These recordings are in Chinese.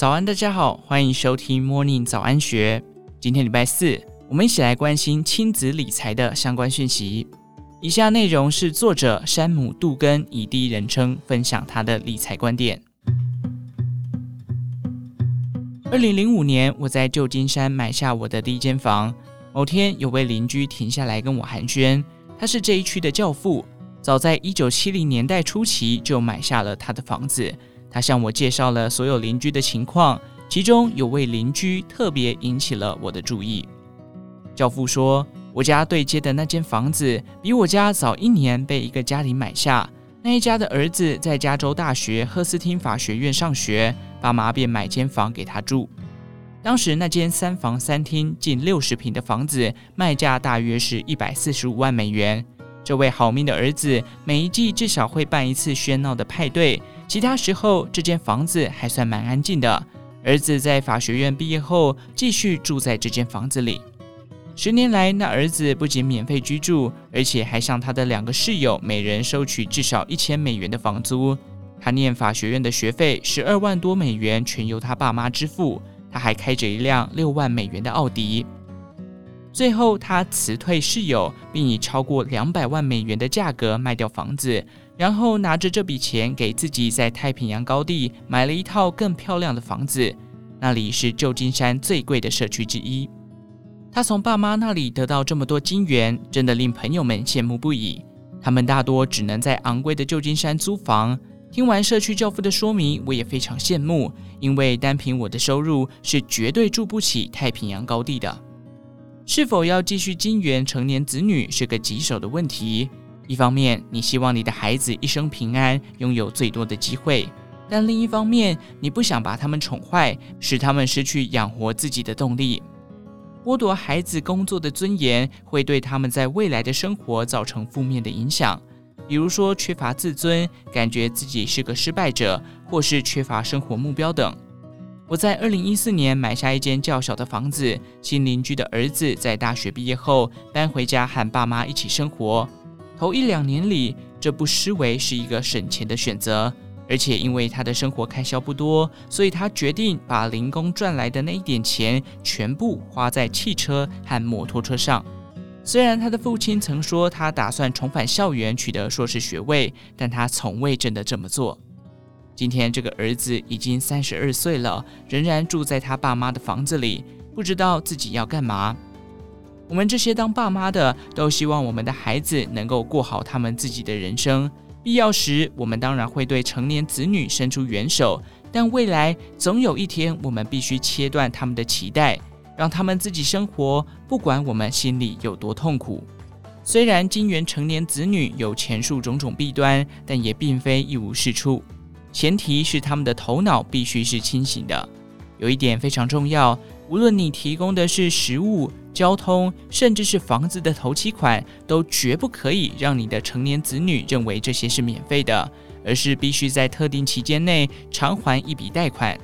早安，大家好，欢迎收听 Morning 早安学。今天礼拜四，我们一起来关心亲子理财的相关讯息。以下内容是作者山姆·杜根以第一人称分享他的理财观点。二零零五年，我在旧金山买下我的第一间房。某天，有位邻居停下来跟我寒暄，他是这一区的教父，早在一九七零年代初期就买下了他的房子。他向我介绍了所有邻居的情况，其中有位邻居特别引起了我的注意。教父说：“我家对街的那间房子比我家早一年被一个家庭买下。那一家的儿子在加州大学赫斯汀法学院上学，爸妈便买间房给他住。当时那间三房三厅近六十平的房子卖价大约是一百四十五万美元。这位好命的儿子每一季至少会办一次喧闹的派对。”其他时候，这间房子还算蛮安静的。儿子在法学院毕业后，继续住在这间房子里。十年来，那儿子不仅免费居住，而且还向他的两个室友每人收取至少一千美元的房租。他念法学院的学费十二万多美元全由他爸妈支付。他还开着一辆六万美元的奥迪。最后，他辞退室友，并以超过两百万美元的价格卖掉房子。然后拿着这笔钱给自己在太平洋高地买了一套更漂亮的房子，那里是旧金山最贵的社区之一。他从爸妈那里得到这么多金元，真的令朋友们羡慕不已。他们大多只能在昂贵的旧金山租房。听完社区教父的说明，我也非常羡慕，因为单凭我的收入是绝对住不起太平洋高地的。是否要继续金援成年子女是个棘手的问题。一方面，你希望你的孩子一生平安，拥有最多的机会；但另一方面，你不想把他们宠坏，使他们失去养活自己的动力。剥夺孩子工作的尊严，会对他们在未来的生活造成负面的影响，比如说缺乏自尊，感觉自己是个失败者，或是缺乏生活目标等。我在二零一四年买下一间较小的房子，新邻居的儿子在大学毕业后搬回家和爸妈一起生活。头一两年里，这不失为是一个省钱的选择，而且因为他的生活开销不多，所以他决定把零工赚来的那一点钱全部花在汽车和摩托车上。虽然他的父亲曾说他打算重返校园取得硕士学位，但他从未真的这么做。今天这个儿子已经三十二岁了，仍然住在他爸妈的房子里，不知道自己要干嘛。我们这些当爸妈的都希望我们的孩子能够过好他们自己的人生。必要时，我们当然会对成年子女伸出援手，但未来总有一天，我们必须切断他们的期待，让他们自己生活，不管我们心里有多痛苦。虽然金元成年子女有前述种种弊端，但也并非一无是处。前提是他们的头脑必须是清醒的。有一点非常重要，无论你提供的是食物。交通，甚至是房子的头期款，都绝不可以让你的成年子女认为这些是免费的，而是必须在特定期间内偿还一笔贷款。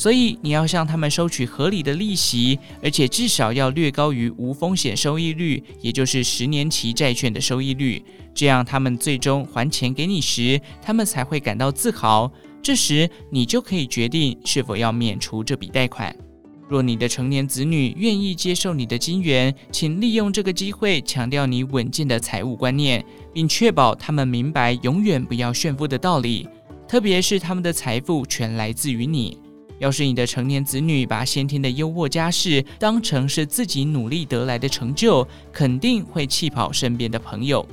所以你要向他们收取合理的利息，而且至少要略高于无风险收益率，也就是十年期债券的收益率。这样他们最终还钱给你时，他们才会感到自豪。这时你就可以决定是否要免除这笔贷款。若你的成年子女愿意接受你的金元，请利用这个机会强调你稳健的财务观念，并确保他们明白永远不要炫富的道理，特别是他们的财富全来自于你。要是你的成年子女把先天的优渥家世当成是自己努力得来的成就，肯定会气跑身边的朋友。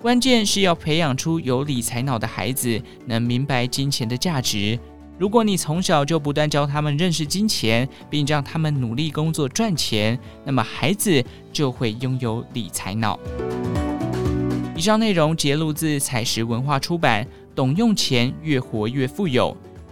关键是要培养出有理财脑的孩子，能明白金钱的价值。如果你从小就不断教他们认识金钱，并让他们努力工作赚钱，那么孩子就会拥有理财脑。以上内容节录自采石文化出版《懂用钱，越活越富有》。